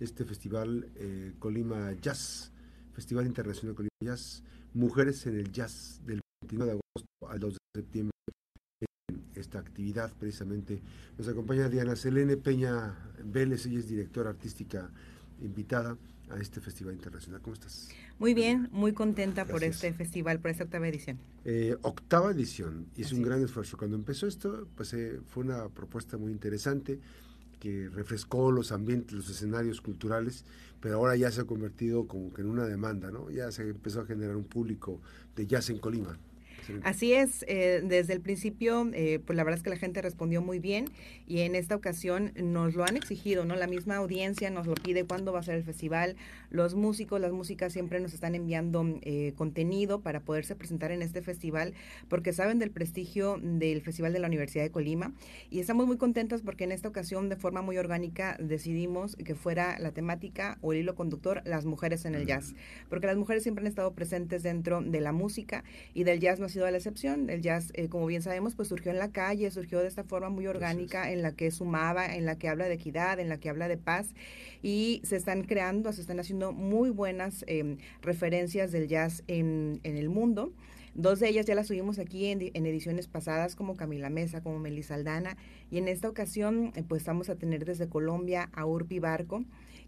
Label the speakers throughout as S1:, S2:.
S1: este festival eh, Colima Jazz, Festival Internacional Colima Jazz, Mujeres en el Jazz del 29 de agosto al 2 de septiembre. Esta actividad precisamente nos acompaña Diana Selene Peña Vélez, ella es directora artística invitada a este Festival Internacional. ¿Cómo estás?
S2: Muy bien, muy contenta por este festival, por esta octava edición.
S1: Eh, octava edición, es un gran esfuerzo. Cuando empezó esto, pues eh, fue una propuesta muy interesante que refrescó los ambientes, los escenarios culturales, pero ahora ya se ha convertido como que en una demanda, ¿no? Ya se empezó a generar un público de jazz en Colima.
S2: Así es, eh, desde el principio, eh, pues la verdad es que la gente respondió muy bien y en esta ocasión nos lo han exigido, ¿no? La misma audiencia nos lo pide cuándo va a ser el festival. Los músicos, las músicas siempre nos están enviando eh, contenido para poderse presentar en este festival porque saben del prestigio del Festival de la Universidad de Colima y estamos muy contentos porque en esta ocasión de forma muy orgánica decidimos que fuera la temática o el hilo conductor las mujeres en el jazz, porque las mujeres siempre han estado presentes dentro de la música y del jazz no sido la excepción. El jazz, eh, como bien sabemos, pues surgió en la calle, surgió de esta forma muy orgánica en la que sumaba, en la que habla de equidad, en la que habla de paz y se están creando, se están haciendo muy buenas em, referencias del jazz en, en, el mundo. Dos de ellas ya las subimos aquí en, en, ediciones pasadas, como Camila Mesa, como Melissa Aldana, y en esta ocasión, eh, pues vamos a tener desde Colombia a Urpi Barco,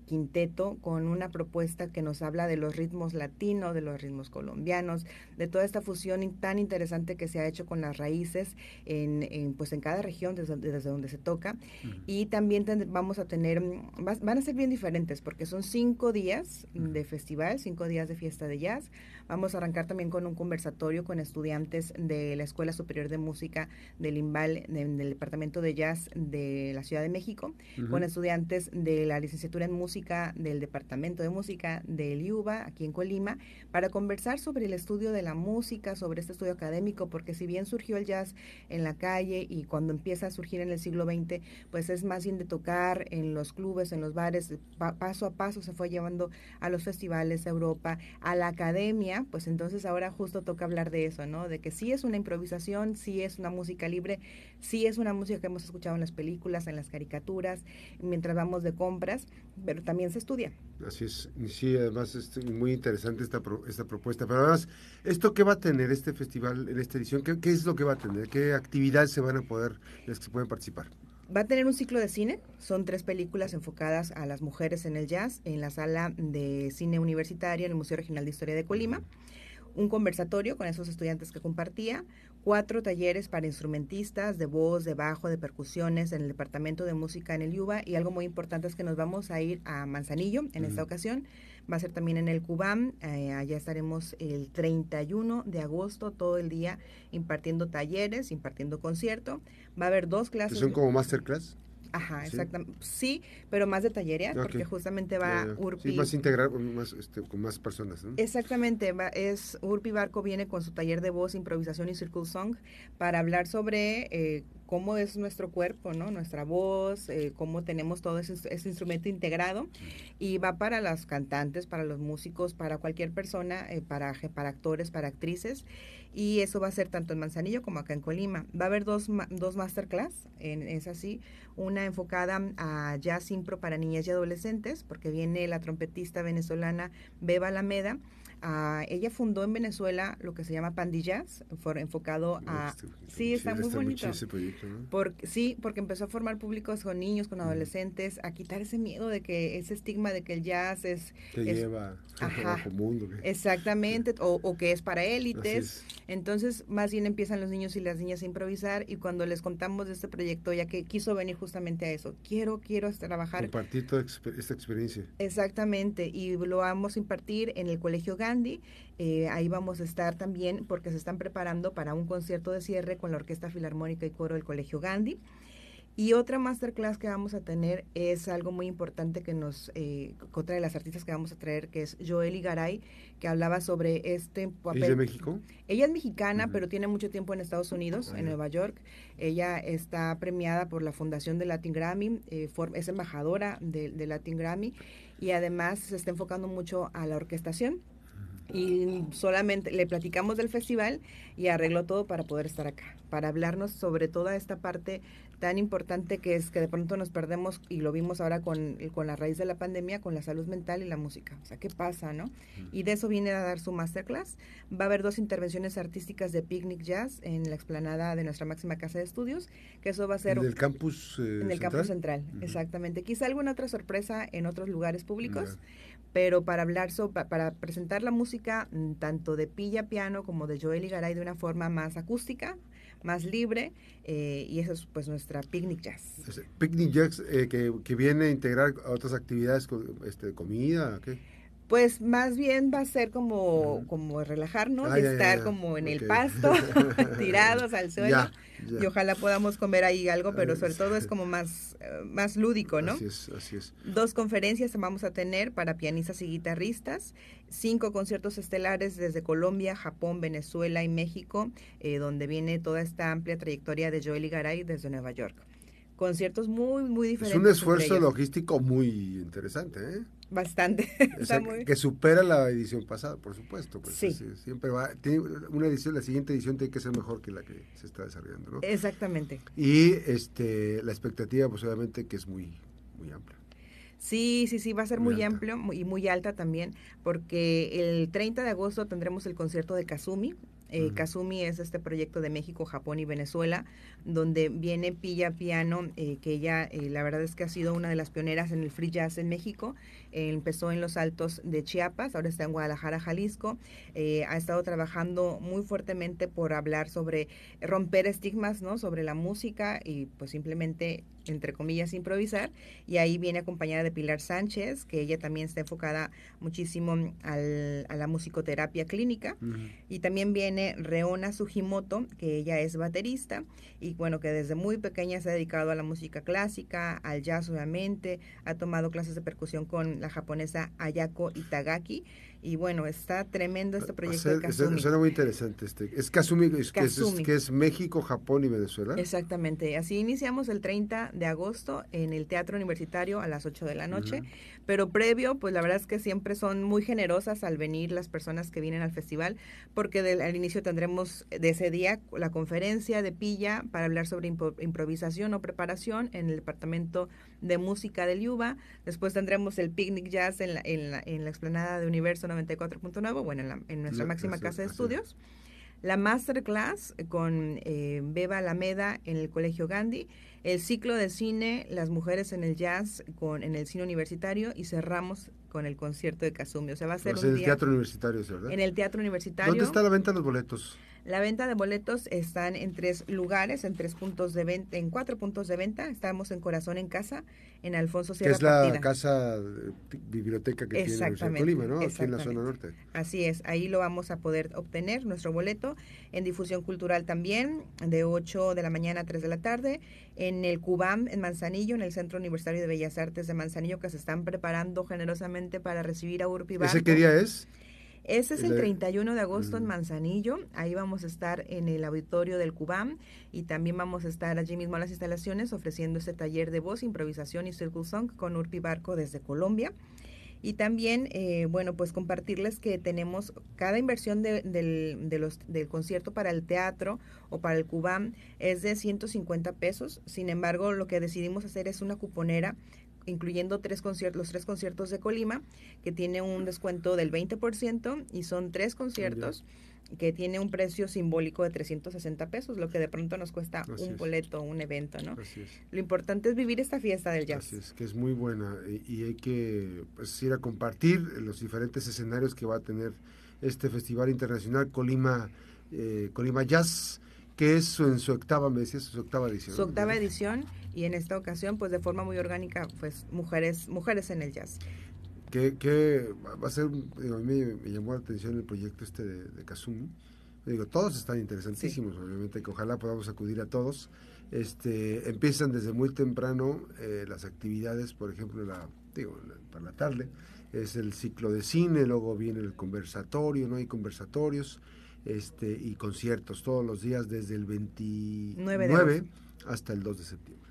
S2: quinteto con una propuesta que nos habla de los ritmos latinos, de los ritmos colombianos, de toda esta fusión tan interesante que se ha hecho con las raíces en, pues en cada región desde, desde donde se toca. Y también vamos a tener, van a ser bien diferentes porque son cinco días de festival, cinco días de fiesta de jazz. Vamos a arrancar también con un conversatorio con estudiantes de la Escuela Superior de Música del IMBAL, del Departamento de Jazz de la Ciudad de México, con estudiantes de la licenciatura en Música del Departamento de Música del IUBA, aquí en Colima, para conversar sobre el estudio de la música, sobre este estudio académico, porque si bien surgió el jazz en la calle y cuando empieza a surgir en el siglo XX, pues es más bien de tocar en los clubes, en los bares, paso a paso se fue llevando a los festivales, a Europa, a la academia, pues entonces ahora justo toca hablar de eso, ¿no? De que sí es una improvisación, sí es una música libre, sí es una música que hemos escuchado en las películas, en las caricaturas, mientras vamos de compras, pero también se estudia.
S1: Así es, sí, además es muy interesante esta, esta propuesta. Pero además, ¿esto qué va a tener este festival en esta edición? ¿Qué, ¿Qué, es lo que va a tener? ¿Qué actividades se van a poder, las que se pueden participar?
S2: Va a tener un ciclo de cine, son tres películas enfocadas a las mujeres en el jazz en la sala de cine universitario en el Museo Regional de Historia de Colima, un conversatorio con esos estudiantes que compartía, cuatro talleres para instrumentistas de voz, de bajo, de percusiones en el Departamento de Música en el Yuba y algo muy importante es que nos vamos a ir a Manzanillo en esta ocasión va a ser también en el Cubam, eh, allá estaremos el 31 de agosto todo el día impartiendo talleres, impartiendo concierto, va a haber dos clases.
S1: ¿Son como masterclass?
S2: Ajá, exactamente. Sí, pero más de talleres, porque justamente va Urpi.
S1: Sí, más integrar con más, este, con más personas, ¿no?
S2: Exactamente, va, es Urpi Barco viene con su taller de voz, improvisación y circle song para hablar sobre eh, cómo es nuestro cuerpo, ¿no? Nuestra voz, eh, cómo tenemos todo ese, instrumento integrado y va para los cantantes, para los músicos, para cualquier persona, eh, para, para actores, para actrices y eso va a ser tanto en Manzanillo como acá en Colima. Va a haber dos, dos masterclass, en, es así, una enfocada a jazz impro para niñas y adolescentes, porque viene la trompetista venezolana Beba Alameda, Ah, ella fundó en Venezuela lo que se llama Pandillas, enfocado a... Este, sí, está muy bonito. porque, sí, porque empezó a formar públicos con niños, con adolescentes, a quitar ese miedo de que ese estigma de que el jazz es...
S1: Que lleva a mundo.
S2: Exactamente, o, que es para élites. Entonces, más bien empiezan los niños y las niñas a improvisar y cuando les contamos de este proyecto, ya que quiso venir justamente a eso, quiero, quiero trabajar...
S1: Compartir toda esta experiencia.
S2: Exactamente, y lo vamos a impartir en el Colegio GAN eh, ahí vamos a estar también porque se están preparando para un concierto de cierre con la Orquesta Filarmónica y Coro del Colegio Gandhi. Y otra masterclass que vamos a tener es algo muy importante que nos, eh, otra de las artistas que vamos a traer, que es Joely Garay, que hablaba sobre este
S1: papel. ¿Ella de México?
S2: Ella es mexicana, pero tiene mucho tiempo en Estados Unidos, ah, en Nueva York. Ella está premiada por la Fundación de Latin Grammy, eh, es embajadora de, de Latin Grammy y además se está enfocando mucho a la orquestación y solamente le platicamos del festival y arregló todo para poder estar acá, para hablarnos sobre toda esta parte tan importante que es que de pronto nos perdemos y lo vimos ahora con, con la raíz de la pandemia, con la salud mental y la música. O sea, ¿qué pasa, no? Y de eso viene a dar su masterclass. Va a haber dos intervenciones artísticas de Picnic Jazz en la explanada de nuestra máxima casa de estudios, que eso va a ser...
S1: ¿En el campus
S2: eh, En el campus central, exactamente. Quizá alguna otra sorpresa en otros lugares públicos. pero para hablar sobre, para presentar la música mm, tanto de Pilla Piano como de Joel Garay de una forma más acústica, más libre eh, y eso es pues nuestra Picnic Jazz.
S1: Picnic Jazz eh, que, que, viene a integrar otras actividades, este, comida, ¿qué?
S2: Pues más bien va a ser como, como relajarnos, estar como en el pasto, tirados al suelo. Y ojalá podamos comer ahí algo, pero sobre todo es como más, eh, más lúdico, ¿no?
S1: Así es, así es.
S2: Dos conferencias vamos a tener para pianistas y guitarristas, cinco conciertos estelares desde Colombia, Japón, Venezuela y México, eh, donde viene toda esta amplia trayectoria de Joel Garay desde Nueva York. Conciertos muy, muy diferentes.
S1: Es un esfuerzo logístico muy interesante, ¿eh?
S2: Bastante.
S1: Que supera la edición pasada, por supuesto. Pues, sí. siempre va, tiene una edición, la siguiente edición tiene que ser mejor que la que se está desarrollando, ¿no?
S2: Exactamente.
S1: Y este, la expectativa, pues obviamente que es muy, muy amplia.
S2: Sí, sí, sí, va a ser muy, amplio y muy alta también, porque el 30 de agosto tendremos el concierto de Kazumi, eh, Kazumi es este proyecto de México, Japón y Venezuela, donde viene Pilla Piano, eh, que ella eh, la verdad es que ha sido una de las pioneras en el free jazz en México. empezó en los altos de Chiapas, ahora está en Guadalajara, Jalisco. ha estado trabajando muy fuertemente por hablar sobre romper estigmas, ¿no? Sobre la música y pues simplemente entre comillas, improvisar, y ahí viene acompañada de Pilar Sánchez, que ella también está enfocada muchísimo al, a la musicoterapia clínica, y también viene Reona Sugimoto, que ella es baterista, y bueno, que desde muy pequeña se ha dedicado a la música clásica, al jazz obviamente, ha tomado clases de percusión con la japonesa Ayako Itagaki, y bueno, está tremendo este proyecto de Kazumi.
S1: Suena muy interesante. Este. Es Kazumi, es, Que, es, México, Japón y Venezuela.
S2: Exactamente. Así iniciamos el 30 de agosto en el Teatro Universitario a las 8 de la noche. Pero previo, pues la verdad es que siempre son muy generosas al venir las personas que vienen al festival, porque al inicio tendremos de ese día la conferencia de Pilla para hablar sobre improvisación o preparación en el Departamento de Música del Yuba. Después tendremos el Picnic Jazz en la, en la, en la explanada de Universo 94.9, bueno, en, en nuestra máxima casa de estudios. La masterclass con eh, Beba Alameda en el Colegio Gandhi, el ciclo de cine Las mujeres en el jazz con en el cine universitario y cerramos con el concierto de Kazumi. O sea, va a ser
S1: en el teatro universitario, ¿verdad?
S2: En el teatro universitario.
S1: ¿Dónde está la venta de los boletos?
S2: La venta de boletos están en tres lugares, en tres puntos de venta, en cuatro puntos de venta. Estamos en Corazón en Casa, en Alfonso Sierra
S1: Es la casa biblioteca que tiene el Colima, ¿no? Aquí en la zona norte.
S2: Así es, ahí lo vamos a poder obtener, nuestro boleto. En difusión cultural también, de 8 de la mañana a 3 de la tarde. En el Cubam, en Manzanillo, en el Centro Universitario de Bellas Artes de Manzanillo, que se están preparando generosamente para recibir a Urpi
S1: ¿Ese qué día es?
S2: Ese es el 31 de agosto en Manzanillo. Ahí vamos a estar en el auditorio del Cubam y también vamos a estar allí mismo en las instalaciones ofreciendo este taller de voz, improvisación y circle song con Urpi Barco desde Colombia. Y también, eh, bueno, pues compartirles que tenemos cada inversión de, del, de los, del concierto para el teatro o para el Cubam es de 150 pesos. Sin embargo, lo que decidimos hacer es una cuponera incluyendo tres conciertos, los tres conciertos de Colima, que tiene un descuento del 20% y son tres conciertos que tiene un precio simbólico de 360 pesos, lo que de pronto nos cuesta un boleto, un evento, ¿no? Lo importante es vivir esta fiesta del jazz.
S1: Así es, que es muy buena y, hay que pues, ir a compartir los diferentes escenarios que va a tener este Festival Internacional Colima, eh, Colima Jazz, que es en su octava, me su octava edición.
S2: Su octava edición y en esta ocasión pues de forma muy orgánica pues mujeres mujeres en el jazz.
S1: Que, va a ser digo, a mí me, llamó la atención el proyecto este de, de Kazumi. Digo todos están interesantísimos obviamente que ojalá podamos acudir a todos. Este empiezan desde muy temprano eh, las actividades por ejemplo la digo para la tarde es el ciclo de cine luego viene el conversatorio no hay conversatorios este y conciertos todos los días desde el 29 Hasta el 2 de septiembre.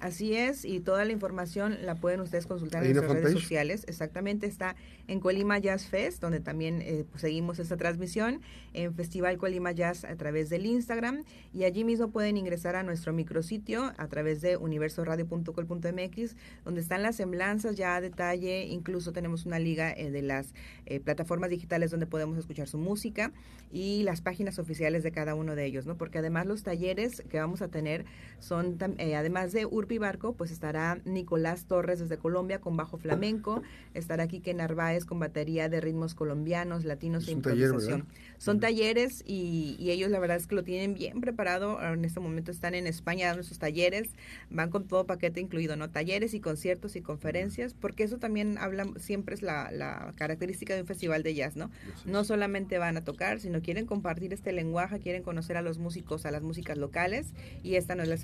S2: Así es, y toda la información la pueden ustedes consultar en nuestras redes sociales. Exactamente, está en Colima Jazz Fest, donde también eh, pues, seguimos esta transmisión, en Festival Colima Jazz a través del Instagram, y allí mismo pueden ingresar a nuestro micrositio a través de universoradio.col.mx, donde están las semblanzas ya a detalle, incluso tenemos una liga eh, de las eh, plataformas digitales donde podemos escuchar su música y las páginas oficiales de cada uno de ellos, ¿no? Porque además los talleres que vamos a tener son, además de Urpi Barco, pues estará Nicolás Torres desde Colombia con bajo flamenco, estará Quique Narváez con batería de ritmos colombianos, latinos e improvisación. Son talleres y, ellos la verdad es que lo tienen bien preparado. En este momento están en España dando sus talleres, van con todo paquete incluido, ¿no? Talleres y conciertos y conferencias, porque eso también habla, siempre es la, la característica de un festival de jazz, ¿no? No solamente van a tocar, sino quieren compartir este lenguaje, quieren conocer a los músicos, a las músicas locales y esta no es la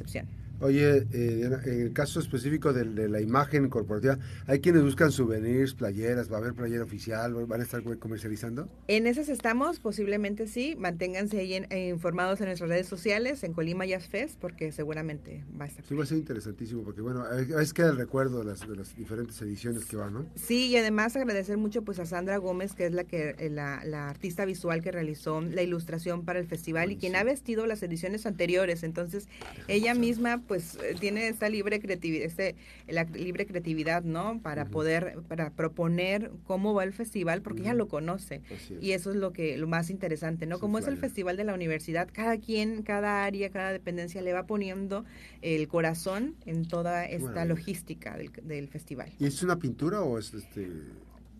S1: Oye, eh, en el caso específico de, la imagen corporativa, ¿hay quienes buscan souvenirs, playeras? ¿Va a haber playera oficial? ¿Van a estar comercializando?
S2: En esas estamos, posiblemente sí. Manténganse ahí eh, informados en nuestras redes sociales, en Colima Jazz Fest, porque seguramente va a estar.
S1: Sí, va a ser interesantísimo, porque bueno, es que el recuerdo de las, de las diferentes ediciones que van, ¿no?
S2: Sí, y además agradecer mucho pues a Sandra Gómez, que es la que eh, la, artista visual que realizó la ilustración para el festival y quien ha vestido las ediciones anteriores. Entonces, ella misma pues eh, tiene esta libre creatividad, este, la libre creatividad, ¿no? Para poder, para proponer cómo va el festival, porque ella lo conoce. Y eso es lo que, lo más interesante, ¿no? Como es el festival de la universidad, cada quien, cada área, cada dependencia le va poniendo el corazón en toda esta logística del, del, festival.
S1: ¿Y es una pintura o es este?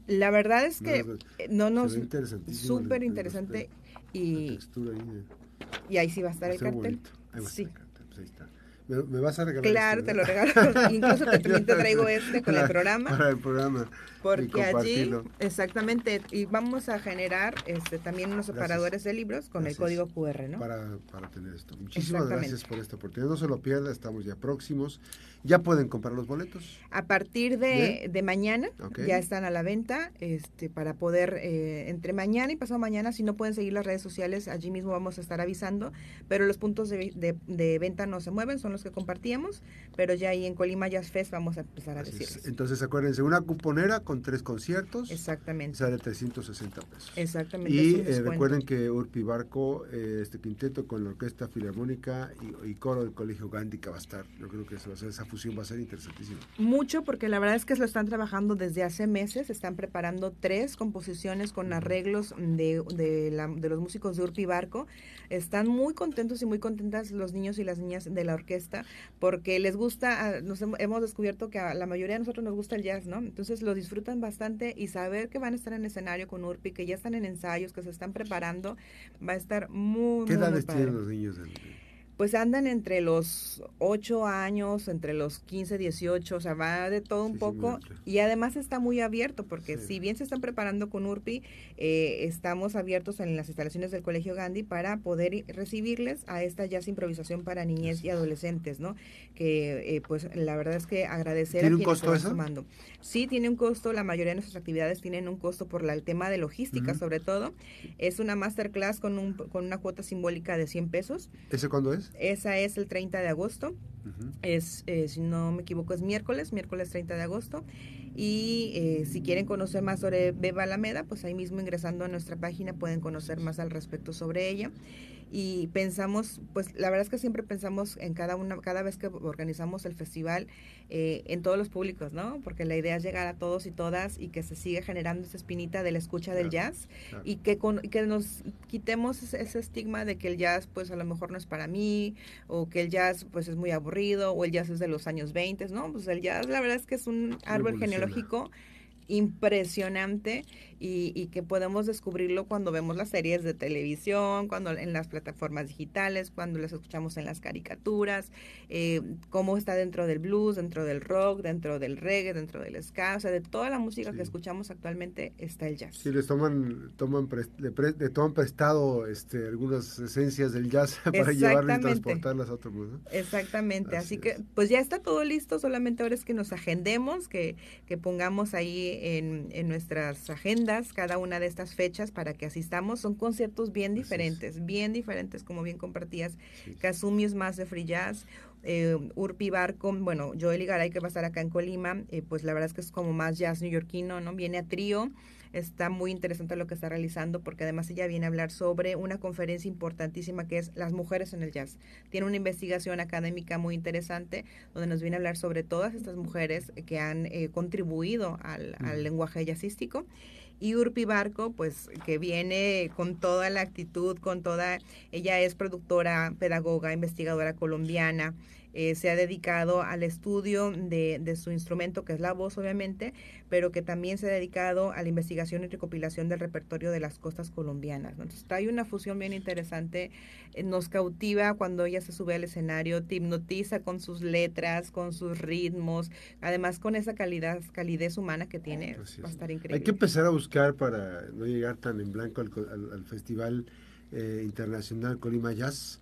S2: La verdad es que no, nos súper interesante y, y ahí sí va a estar el cartel. sí.
S1: Pues ahí está. ¿Me, vas a regalar?
S2: Claro,
S1: este,
S2: te lo regalo. Incluso te, te traigo este con el programa.
S1: Para el programa.
S2: Porque allí, exactamente, y vamos a generar este también unos separadores de libros con el código QR, ¿no?
S1: Para, para tener esto. Muchísimas gracias por esta oportunidad. No se lo pierda, estamos ya próximos. ¿Ya pueden comprar los boletos?
S2: A partir de, de mañana ya están a la venta este para poder, eh, entre mañana y pasado mañana, si no pueden seguir las redes sociales, allí mismo vamos a estar avisando, pero los puntos de, de, venta no se mueven, son los que compartíamos, pero ya ahí en Colima Jazz Fest vamos a empezar a decirles.
S1: Entonces acuérdense, una cuponera con tres conciertos.
S2: Exactamente.
S1: Sale 360 pesos.
S2: Exactamente.
S1: Y eh, recuerden que Urpi Barco, eh, este quinteto con la Orquesta Filarmónica y, coro del Colegio Gandhi que va a estar, yo creo que eso va a ser esa va a ser interesantísimo.
S2: Mucho, porque la verdad es que lo están trabajando desde hace meses, están preparando tres composiciones con arreglos de, de, la, de los músicos de Urpi Barco. Están muy contentos y muy contentas los niños y las niñas de la orquesta, porque les gusta, ah, nos hemos descubierto que a la mayoría de nosotros nos gusta el jazz, ¿no? Entonces lo disfrutan bastante y saber que van a estar en escenario con Urpi, que ya están en ensayos, que se están preparando, va a estar muy,
S1: ¿Qué
S2: edades
S1: tienen los niños? Del
S2: pues andan entre los 8 años, entre los 15, 18, o sea, va de todo un poco y además está muy abierto porque si bien se están preparando con URPI, eh, estamos abiertos en las instalaciones del Colegio Gandhi para poder recibirles a esta jazz improvisación para niñez y adolescentes, ¿no? Que eh, pues la verdad es que agradecer
S1: ¿Tiene a un costo eso?
S2: Sumando. Sí, tiene un costo, la mayoría de nuestras actividades tienen un costo por el tema de logística sobre todo. Es una masterclass con, un, con una cuota simbólica de 100 pesos.
S1: ¿Ese cuándo es?
S2: Esa es el 30 de agosto. Es, eh, si no me equivoco, es miércoles, miércoles 30 de agosto. Y eh, si quieren conocer más sobre Beba Alameda, pues ahí mismo ingresando a nuestra página pueden conocer más al respecto sobre ella y pensamos, pues la verdad es que siempre pensamos en cada una, cada vez que organizamos el festival, eh, en todos los públicos, ¿no? Porque la idea es llegar a todos y todas y que se siga generando esa espinita de la escucha del jazz y que, con, que nos quitemos ese, estigma de que el jazz, pues a lo mejor no es para mí, o que el jazz, pues es muy aburrido, o el jazz es de los años 20, ¿no? Pues el jazz, la verdad es que es un árbol genealógico impresionante y, que podemos descubrirlo cuando vemos las series de televisión, cuando en las plataformas digitales, cuando las escuchamos en las caricaturas, eh, cómo está dentro del blues, dentro del rock, dentro del reggae, dentro del ska, o sea, de toda la música que escuchamos actualmente está el jazz.
S1: Sí, les toman, toman le, toman prestado este, algunas esencias del jazz para llevarlas y transportarlas a otro mundo.
S2: Exactamente, así, que pues ya está todo listo, solamente ahora es que nos agendemos, que, que pongamos ahí en, en, nuestras agendas cada una de estas fechas para que asistamos. Son conciertos bien diferentes, bien diferentes, como bien compartías. Kazumi es más de free jazz, eh, Urpi Barco, bueno, Joel Garay que va a estar acá en Colima, eh, pues la verdad es que es como más jazz neoyorquino, ¿no? Viene a trío, está muy interesante lo que está realizando porque además ella viene a hablar sobre una conferencia importantísima que es las mujeres en el jazz. Tiene una investigación académica muy interesante donde nos viene a hablar sobre todas estas mujeres que han eh, contribuido al, al lenguaje jazzístico y Urpi Barco, pues que viene con toda la actitud, con toda, ella es productora, pedagoga, investigadora colombiana, eh, se ha dedicado al estudio de, de, su instrumento, que es la voz, obviamente, pero que también se ha dedicado a la investigación y recopilación del repertorio de las costas colombianas. Entonces, hay una fusión bien interesante, eh, nos cautiva cuando ella se sube al escenario, te hipnotiza con sus letras, con sus ritmos, además con esa calidad, calidez humana que tiene, va a estar increíble.
S1: Hay que empezar a buscar para no llegar tan en blanco al, al, Festival eh, Internacional Colima Jazz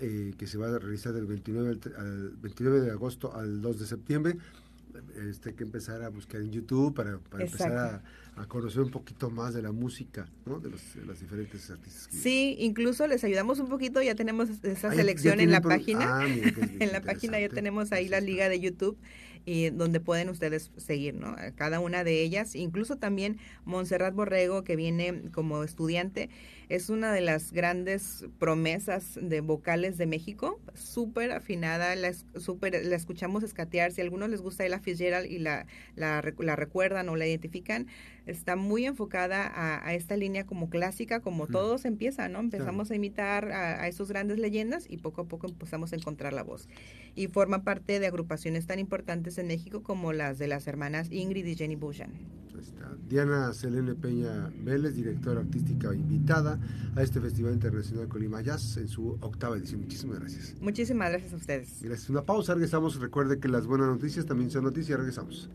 S1: eh, que se va a realizar del 29, al, 29 de agosto al 2 de septiembre. Este, hay que empezar a buscar en YouTube para, empezar a, conocer un poquito más de la música, ¿no? de, los, diferentes artistas.
S2: sí, incluso les ayudamos un poquito, ya tenemos esa ah, selección en la página. Ah, en la página ya tenemos ahí la liga de YouTube y donde pueden ustedes seguir, ¿no? Cada una de ellas, incluso también Montserrat Borrego, que viene como estudiante, es una de las grandes promesas de vocales de México, súper afinada, la, super, la escuchamos escatear, si a algunos les gusta Ella Fitzgerald y la, la, la recuerdan o la identifican, está muy enfocada a, esta línea como clásica, como todos empiezan, ¿no? Empezamos a imitar a, a esos grandes leyendas y poco a poco empezamos a encontrar la voz. Y forma parte de agrupaciones tan importantes en México como las de las hermanas Ingrid y Jenny Bushan.
S1: Diana Selene Peña Vélez, directora artística invitada a este Festival Internacional Colima Jazz en su octava edición. Muchísimas gracias.
S2: Muchísimas gracias a ustedes.
S1: Gracias. Una pausa, regresamos. Recuerde que las buenas noticias también son noticias. Regresamos.